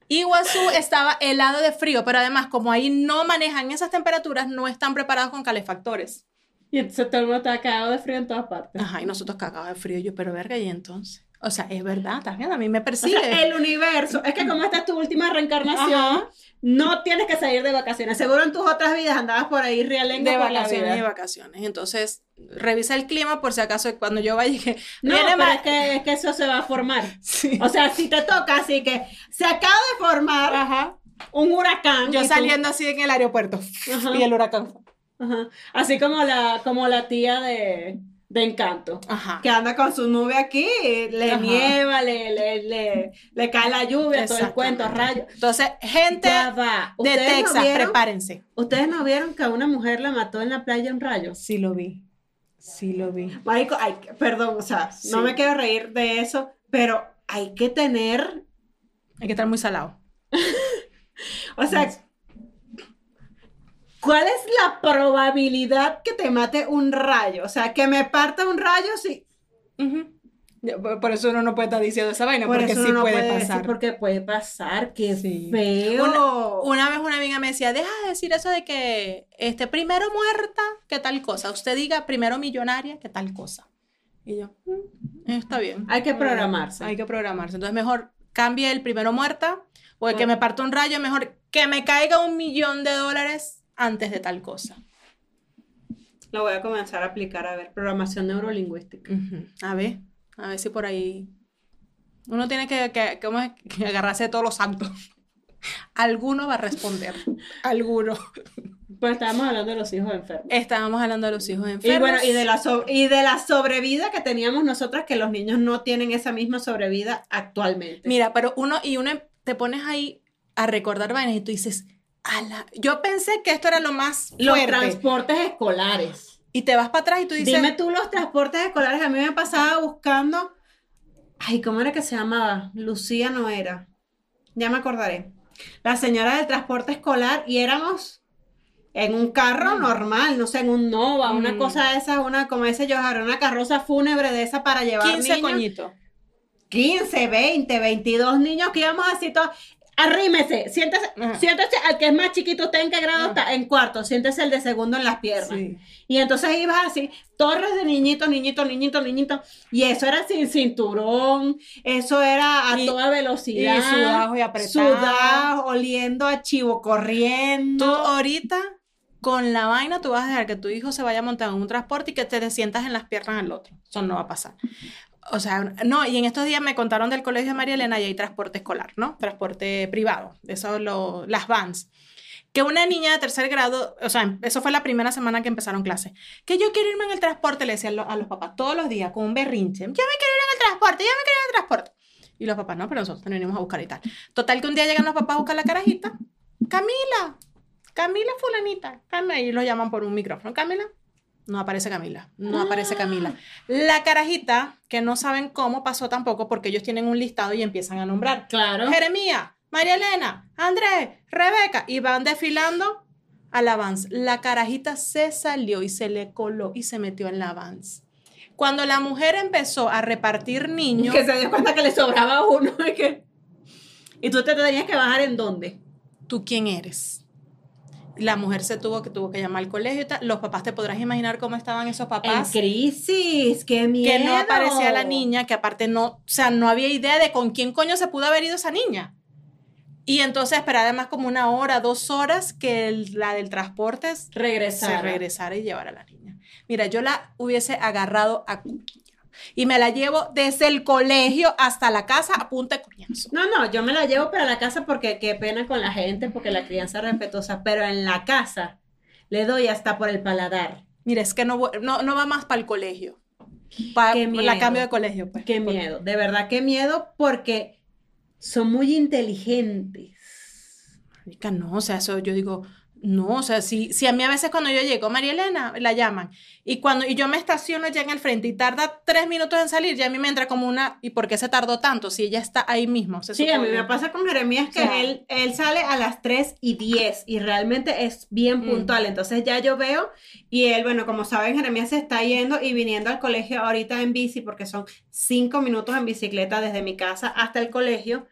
Iguazú estaba helado de frío, pero además, como ahí no manejan esas temperaturas, no están preparados con calefactores. Y entonces todo el mundo está cagado de frío en todas partes. Ajá, y nosotros cagados de frío. Yo, pero verga, y entonces. O sea, es verdad, ¿estás viendo? A mí me O persigue. sea, el universo, es que como esta es tu última reencarnación, Ajá. no tienes que salir de vacaciones. Seguro en tus otras vidas andabas por ahí realengo de por la vacaciones y vida. vacaciones. Entonces, revisa el clima por si acaso cuando yo vaya y que No, viene pero ma- es que, es que eso se va a formar. Sí. O sea, si te toca, así que se acaba de formar Ajá. un huracán. Yo tú- saliendo así en el aeropuerto Ajá. y el huracán. Ajá. Así como la, como la tía de, de Encanto. Ajá. Que anda con su nube aquí, le Ajá. nieva, le, le, le, le cae la lluvia, todo el cuento, Exactamente. rayo. Entonces, gente va. de ¿Ustedes no Texas, vieron? prepárense. ¿Ustedes no vieron que a una mujer la mató en la playa un rayo? Sí lo vi. Sí lo vi. Marico, ay, perdón, o sea, Sí. no me quiero reír de eso, pero hay que tener, Hay que estar muy salado. o sea, ¿cuál es la probabilidad que te mate un rayo? O sea, que me parta un rayo, sí. Ujú. Ya, por- eso uno no puede estar diciendo esa vaina, Por porque eso sí uno no puede, decir pasar. porque puede pasar, qué Sí. feo. Una vez una amiga me decía, deja de decir eso de que este primero muerta, que tal cosa. Usted diga primero millonaria, que tal cosa. Y yo, "Mm, está bien. Hay que programarse. Hay que programarse. Entonces mejor cambie el primero muerta o el que Bueno. me parta un rayo, mejor que me caiga un millón de dólares antes de tal cosa. Lo voy a comenzar a aplicar, a ver, programación neurolingüística. A ver, a ver si por ahí... Uno tiene que, que, ¿cómo es? que agarrarse de todos los santos. Alguno va a responder. Alguno. Pues estábamos hablando de los hijos enfermos. Estábamos hablando de los hijos enfermos. Y bueno, y de, la so- y de la sobrevida que teníamos nosotras, que los niños no tienen esa misma sobrevida actualmente. Mira, pero uno, y uno te pones ahí a recordar vainas y tú dices, ala, yo pensé que esto era lo más los fuerte. transportes escolares. Y te vas para atrás y tú dices, Dime tú los transportes escolares. A mí me pasaba buscando. Ay, ¿cómo era que se llamaba? Lucía no era. Ya me acordaré. La señora del transporte escolar y éramos en un carro normal, no sé, en un Nova, una Mm. cosa de esas, una, como ese yo, una carroza fúnebre de esa para llevar 15 niños. coñitos. 15, 20, 22 niños que íbamos así todos. Arrímese, siéntese, Ajá. siéntese al que es más chiquito, ¿usted en qué grado Ajá. está? En cuarto, siéntese el de segundo en las piernas. Sí. Y entonces ibas así, torres de niñitos, niñitos, niñitos, niñitos. Y eso era sin cinturón, eso era a Y- toda velocidad. y sudado y apretado. Sudado, oliendo a chivo Tú corriendo. ahorita, con la vaina tú vas a dejar que tu hijo se vaya a montar en un transporte y que te, sientas en las piernas del otro. Eso no va a pasar. O sea, no, y en estos días me contaron del colegio de María Elena y hay transporte escolar, ¿no? Transporte privado, eso lo, las vans. Que una niña de tercer grado, o sea, eso fue la primera semana que empezaron clases, que yo quiero irme en el transporte, le decían a los papás todos los días con un berrinche, yo me quiero ir en el transporte, yo me quiero ir en el transporte. Y los papás, no, pero nosotros venimos a buscar y tal. Total que un día llegan los papás a buscar la carajita, Camila, Camila fulanita, Camila, y lo llaman por un micrófono, Camila, no aparece Camila, no aparece Camila. La carajita, que no saben cómo pasó tampoco, porque ellos tienen un listado y empiezan a nombrar. Claro. Jeremías, María Elena, Andrés, Rebeca, y van desfilando a la Vans. La carajita se salió y se le coló y se metió en la Vans. Cuando la mujer empezó a repartir niños, Que se dio cuenta que le sobraba uno. y que- ¿Y tú te tenías que bajar en dónde? ¿tú quién eres? La mujer se tuvo que, tuvo que llamar al colegio y tal. Los papás, te podrás imaginar cómo estaban esos En papás. crisis, qué miedo. que no aparecía la niña, que aparte no, o sea, no había idea de con quién coño se pudo haber ido esa niña. Y entonces esperar además como una hora, dos horas que el- la del transporte se Regresar. regresara y llevara a la niña. Mira, yo la hubiese agarrado a y me la llevo desde el colegio hasta la casa a punta de coñazo. No, no, yo me la llevo para la casa porque qué pena con la gente, porque la crianza es respetuosa, pero en la casa le doy hasta por el paladar. Mira, es que no, no, no va más para el colegio. Pa- Qué la cambio de colegio, pues. Qué Porque- miedo, de verdad qué miedo porque son muy inteligentes. No, o sea, eso yo digo, no, o sea, si, si a mí a veces cuando yo llego, María Elena, la llaman, y cuando y yo me estaciono ya en el frente y tarda tres minutos en salir, ya a mí me entra como una, ¿y por qué se tardó tanto? Si ella está ahí mismo. se Sí, a mí me pasa con Jeremías que O sea- él, él sale a las 3 y 10 y realmente es bien Mm. puntual. Entonces ya yo veo y él, bueno, como saben, Jeremías se está yendo y viniendo al colegio ahorita en bici porque son 5 minutos en bicicleta desde mi casa hasta el colegio.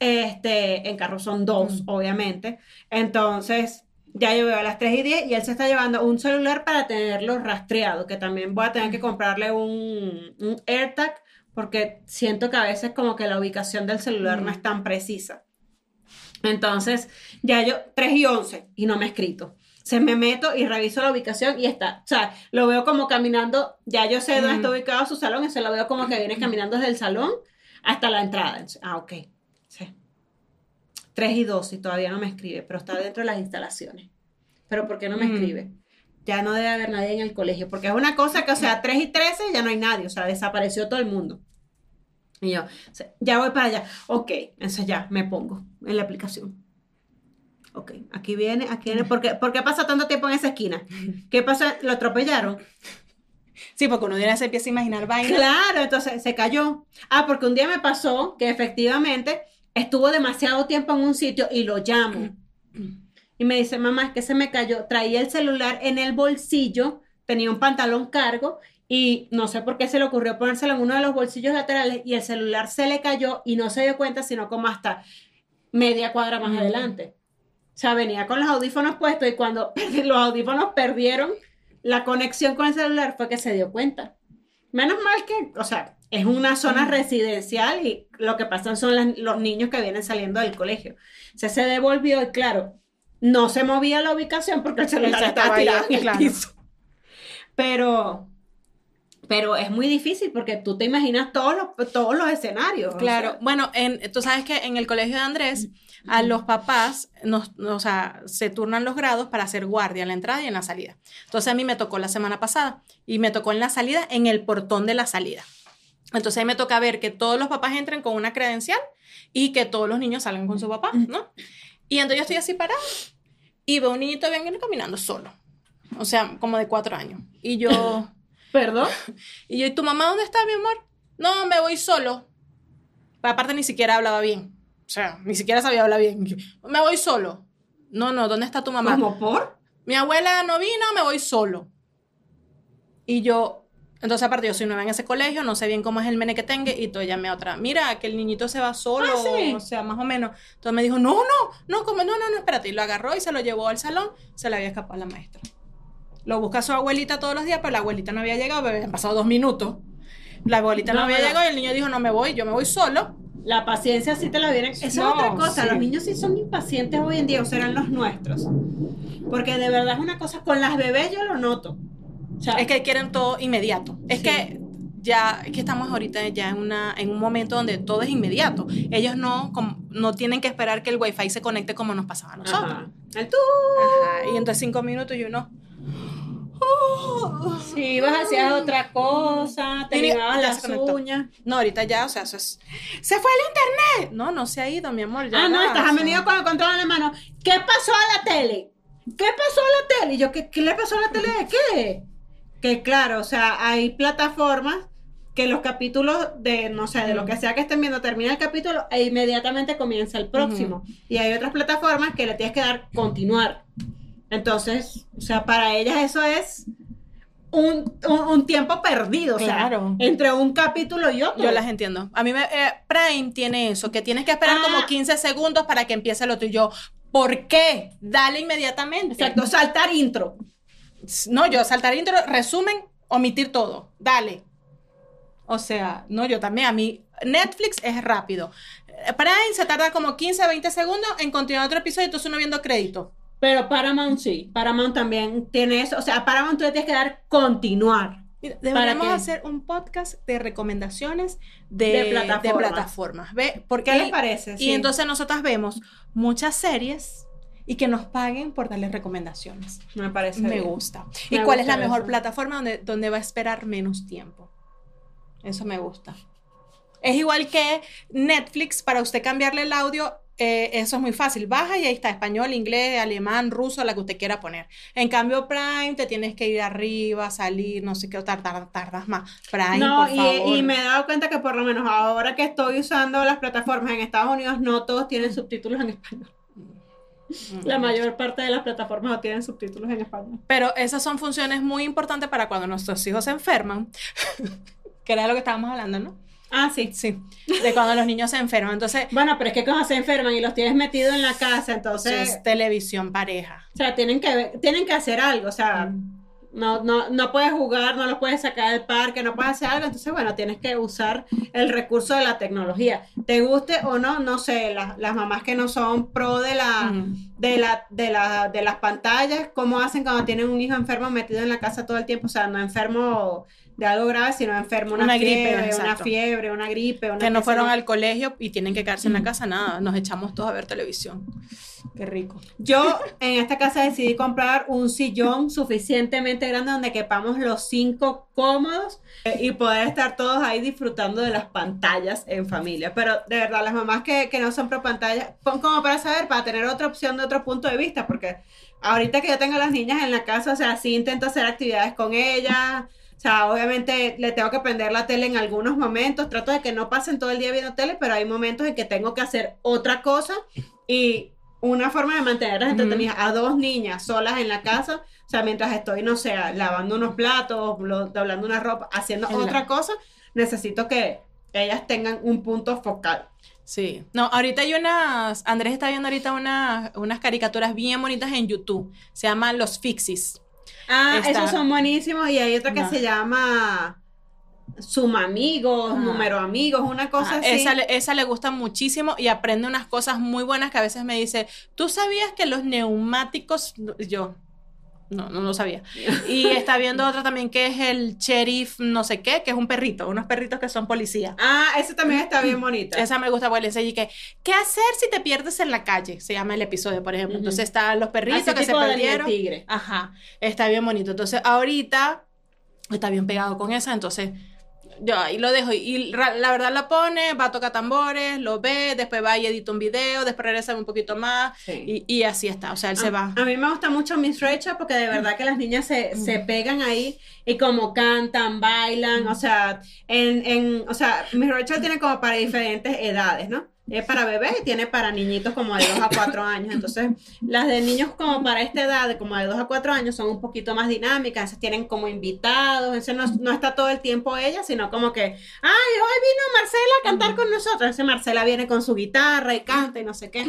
Este, en carro son dos, Mm. obviamente. Entonces, ya yo veo a las 3 y 10 y él se está llevando un celular para tenerlo rastreado, que también voy a tener que comprarle un, un AirTag porque siento que a veces como que la ubicación del celular no es tan precisa. Entonces, ya yo, 3 y 11 y no me he escrito. Se me meto y reviso la ubicación y está. O sea, lo veo como caminando, ya yo sé dónde está ubicado su salón, y se lo veo como que viene caminando desde el salón hasta la entrada. Ah, ok. Sí. 3 y 12 y todavía no me escribe, pero está dentro de las instalaciones. Pero ¿por qué no me Mm. escribe? Ya no debe haber nadie en el colegio, porque es una cosa que, o sea, 3 y 13 ya no hay nadie, o sea, desapareció todo el mundo. Y yo, o sea, ya voy para allá. Ok, entonces ya me pongo en la aplicación. Ok, aquí viene, aquí viene. ¿Por qué, por qué pasa tanto tiempo en esa esquina? ¿Qué pasa? ¿Lo atropellaron? Sí, porque uno de una se empieza a imaginar vainas. Claro, entonces se cayó. Ah, porque un día me pasó que efectivamente estuvo demasiado tiempo en un sitio y lo llamo. Y me dice, mamá, es que se me cayó. Traía el celular en el bolsillo, tenía un pantalón cargo y no sé por qué se le ocurrió ponérselo en uno de los bolsillos laterales y el celular se le cayó y no se dio cuenta, sino como hasta media cuadra más adelante. O sea, venía con los audífonos puestos y cuando los audífonos perdieron la conexión con el celular fue que se dio cuenta. Menos mal que, o sea, es una zona residencial y lo que pasan son las- los niños que vienen saliendo del colegio. Se se devolvió y claro, no se movía la ubicación porque el celular estaba tirado en el claro. piso. Pero, pero es muy difícil porque tú te imaginas todos los, todos los escenarios. o Claro, sea. bueno, en, tú sabes que en el colegio de Andrés, a los papás, nos, o sea, se turnan los grados para hacer guardia en la entrada y en la salida. Entonces a mí me tocó la semana pasada y me tocó en la salida, en el portón de la salida. Entonces ahí me toca ver que todos los papás entren con una credencial y que todos los niños salgan con su papá, ¿no? Y entonces yo estoy así parada y veo un niñito venir caminando solo. O sea, como de cuatro años. Y yo... Perdón. Y yo, ¿y tu mamá dónde está, mi amor? No, me voy solo. Pero aparte ni siquiera hablaba bien. O sea, ni siquiera sabía hablar bien. Yo, Me voy solo. No, no, ¿dónde está tu mamá? ¿Cómo por? Mi abuela no vino, me voy solo. Y yo, entonces aparte yo soy nueva en ese colegio, no sé bien cómo es el mene que tenga, y tú llamé a otra, mira, que el niñito se va solo, Ah, sí. o sea, más o menos. Entonces me dijo, no, no, no, como, no, no, no, espérate. Y lo agarró y se lo llevó al salón, se le había escapado a la maestra. Lo busca su abuelita todos los días, pero la abuelita no había llegado, pero habían pasado dos minutos. La abuelita no, No, había llegado y el niño dijo, no me voy, yo me voy solo. La paciencia sí te la vienen. Esa No, es otra cosa. sí. Los niños sí son impacientes hoy en día, o serán los nuestros. Porque de verdad es una cosa, con las bebés yo lo noto. O sea, Es que quieren todo inmediato. Es Sí. que ya es que estamos ahorita ya en, una, en un momento donde todo es inmediato. Ellos no, com- no tienen que esperar que el wifi se conecte como nos pasaba a nosotros. ajá. El tú. Ajá, Y entonces cinco minutos y uno. "Oh". Sí, vas hacia otra cosa, te limabas las uñas. No, ahorita ya, o sea, eso es. ¡Se fue el internet! No, no se ha ido, mi amor. Ya ah, no, estás venido con el control en la mano. ¿Qué pasó a la tele? ¿Qué pasó a la tele? Y yo, ¿qué, qué le pasó a la tele de qué? Que claro, o sea, hay plataformas que los capítulos de, no sé, de lo que sea que estén viendo, termina el capítulo e inmediatamente comienza el próximo. Y hay otras plataformas que le tienes que dar continuar. Entonces, o sea, para ellas eso es un, un- un tiempo perdido, o sea, Claro. entre un capítulo y otro. Yo las entiendo. A mí me, eh, Prime tiene eso, que tienes que esperar Ah. como 15 segundos para que empiece lo tuyo. ¿Por qué? Dale inmediatamente. Exacto, saltar intro. No, yo saltar intro, resumen, omitir todo. Dale. O sea, no, yo también. A mí, Netflix es rápido. Eh, Prime se tarda como 15, 20 segundos en continuar otro episodio, entonces uno viendo crédito. Pero Paramount sí, Paramount también tiene eso, o sea, a Paramount tú le tienes que dar continuar. Mira, deberíamos hacer un podcast de recomendaciones de, De de plataformas. plataformas. ¿Ve? Porque ¿Qué les parece? Y Sí. entonces nosotras vemos muchas series y que nos paguen por darles recomendaciones. me parece Me bien. gusta. Me ¿Y cuál es la mejor plataforma donde, donde va a esperar menos tiempo? Eso me gusta. Es igual que Netflix, para usted cambiarle el audio, eh, eso es muy fácil. Baja y ahí está, español, inglés, alemán, ruso, la que usted quiera poner. En cambio, Prime, te tienes que ir arriba, salir, no sé qué, tar- tar- tardas más. Prime, No, por favor. y, y me he dado cuenta que por lo menos ahora que estoy usando las plataformas en Estados Unidos, no todos tienen subtítulos en español. Mm. La mayor parte de las plataformas no tienen subtítulos en español. Pero esas son funciones muy importantes para cuando nuestros hijos se enferman, que era lo que estábamos hablando, ¿no? Ah, sí. Sí, de cuando los niños se enferman. Entonces, Bueno, pero es que cuando se enferman y los tienes metidos en la casa, entonces, es televisión pareja. o sea, tienen que, tienen que hacer algo, o sea, no, no, no puedes jugar, no los puedes sacar del parque, no puedes hacer algo, entonces, bueno, tienes que usar el recurso de la tecnología. Te guste o no, no sé, las, las mamás que no son pro de la. De, la, de, la, de las pantallas, cómo hacen cuando tienen un hijo enfermo metido en la casa todo el tiempo, o sea, no enfermo de algo grave, sino enfermo una, Una gripe, fiebre, una exacto. fiebre, una gripe, una que no fueron al colegio y tienen que quedarse en la casa, nada, nos echamos todos a ver televisión. Qué rico. Yo en esta casa decidí comprar un sillón suficientemente grande donde quepamos los cinco cómodos eh, y poder estar todos ahí disfrutando de las pantallas en familia. Pero de verdad, las mamás que, que no son pro pantalla, pon como para saber, para tener otra opción de otro punto de vista, porque ahorita que yo tengo a las niñas en la casa, o sea, sí intento hacer actividades con ellas. O sea, obviamente le tengo que prender la tele en algunos momentos, trato de que no pasen todo el día viendo tele, pero hay momentos en que tengo que hacer otra cosa y una forma de mantenerlas entretenidas a dos niñas solas en la casa, o sea, mientras estoy, no sé, lavando unos platos, doblando una ropa, haciendo En la- otra cosa, necesito que ellas tengan un punto focal. Sí. No, ahorita hay unas, Andrés está viendo ahorita una- unas caricaturas bien bonitas en YouTube. Se llaman Los Fixies. Ah, Está- esos son buenísimos y hay otra que No. se llama Suma Amigos, Ah. Número Amigos, una cosa Ah, así. esa, le- esa le gusta muchísimo y aprende unas cosas muy buenas que a veces me dice, ¿tú sabías que los neumáticos, yo, no, no lo sabía. Y está viendo otra también que es el sheriff no sé qué, que es un perrito, unos perritos que son policías. Ah, ese también está bien bonito. Esa me gusta, porque enseñé que, ¿qué hacer si te pierdes en la calle? Se llama el episodio, por ejemplo. Entonces están los perritos Así que se perdieron. Tigre. Ajá, está bien bonito. Entonces, ahorita está bien pegado con esa, entonces yo ahí lo dejo. Y la verdad la pone, va a tocar tambores, lo ve, después va y edita un video, después regresa un poquito más Sí. y, y así está. O sea, él se va. a mí me gusta mucho Miss Rachel porque de verdad que las niñas se, se pegan ahí y como cantan, bailan, o sea, en, en, o sea, Miss Rachel tiene como para diferentes edades, ¿no? Es para bebés y tiene para niñitos como de 2 a 4 años. Entonces, las de niños como para esta edad, como de 2 a 4 años, son un poquito más dinámicas. Esas tienen como invitados. Ese no, no está todo el tiempo ella, sino como que, ay, hoy vino Marcela a cantar con nosotros. Ese Marcela viene con su guitarra y canta y no sé qué.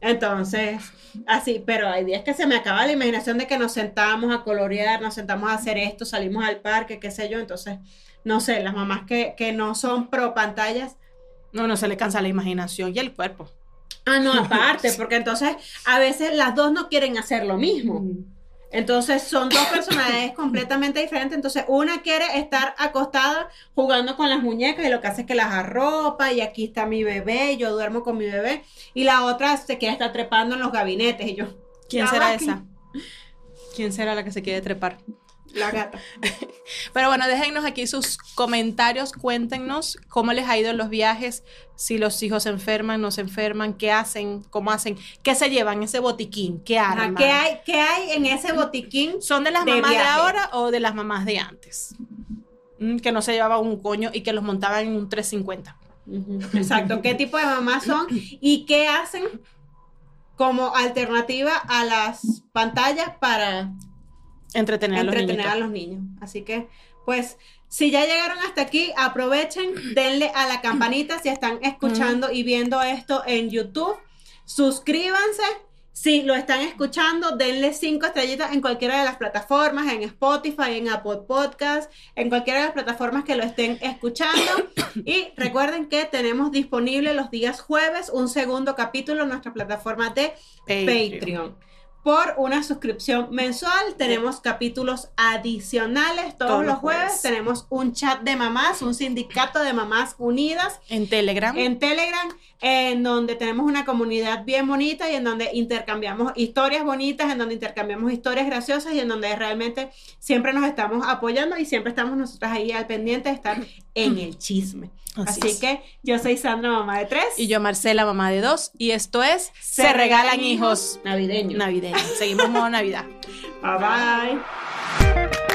Entonces, así, pero hay días que se me acaba la imaginación de que nos sentamos a colorear, nos sentamos a hacer esto, salimos al parque, qué sé yo. Entonces, no sé, las mamás que, que no son pro pantallas, No, no se le cansa la imaginación y el cuerpo. Ah, no, aparte, porque entonces a veces las dos no quieren hacer lo mismo. Entonces son dos personalidades completamente diferentes. Entonces una quiere estar acostada jugando con las muñecas y lo que hace es que las arropa y aquí está mi bebé, yo duermo con mi bebé. Y la otra se queda estar trepando en los gabinetes y yo. ¿Quién "Ya será va aquí". esa? ¿Quién será la que se quiere trepar? La gata. Pero bueno, déjennos aquí sus comentarios, cuéntenos cómo les ha ido en los viajes, si los hijos se enferman, no se enferman, qué hacen, cómo hacen, qué se llevan, ese botiquín, qué arman. ¿Qué hay, ¿Qué hay en ese botiquín? ¿Son de las de mamás de ahora o de las mamás de antes? Mm, que no se llevaban un coño y que los montaban en un 350. Exacto. ¿Qué tipo de mamás son y qué hacen como alternativa a las pantallas para Entretener a los entretener a los niños. Así que, pues, si ya llegaron hasta aquí, aprovechen, denle a la campanita si están escuchando y viendo esto en YouTube. Suscríbanse. Si lo están escuchando, denle cinco estrellitas en cualquiera de las plataformas, en Spotify, en Apple Podcast, en cualquiera de las plataformas que lo estén escuchando. Y recuerden que tenemos disponible los días jueves un segundo capítulo en nuestra plataforma de Patreon. Por una suscripción mensual tenemos capítulos adicionales todos, Todos los jueves. Tenemos un chat de mamás, un sindicato de mamás unidas En Telegram. en Telegram, en donde tenemos una comunidad bien bonita y en donde intercambiamos historias bonitas, en donde intercambiamos historias graciosas y en donde realmente siempre nos estamos apoyando y siempre estamos nosotras ahí al pendiente de estar en el chisme. Así Así, es. que yo soy Sandra, mamá de tres. Y yo, Marcela, mamá de dos. Y esto es Se, regalan hijos navideños. navideños. Seguimos modo Navidad. Bye bye.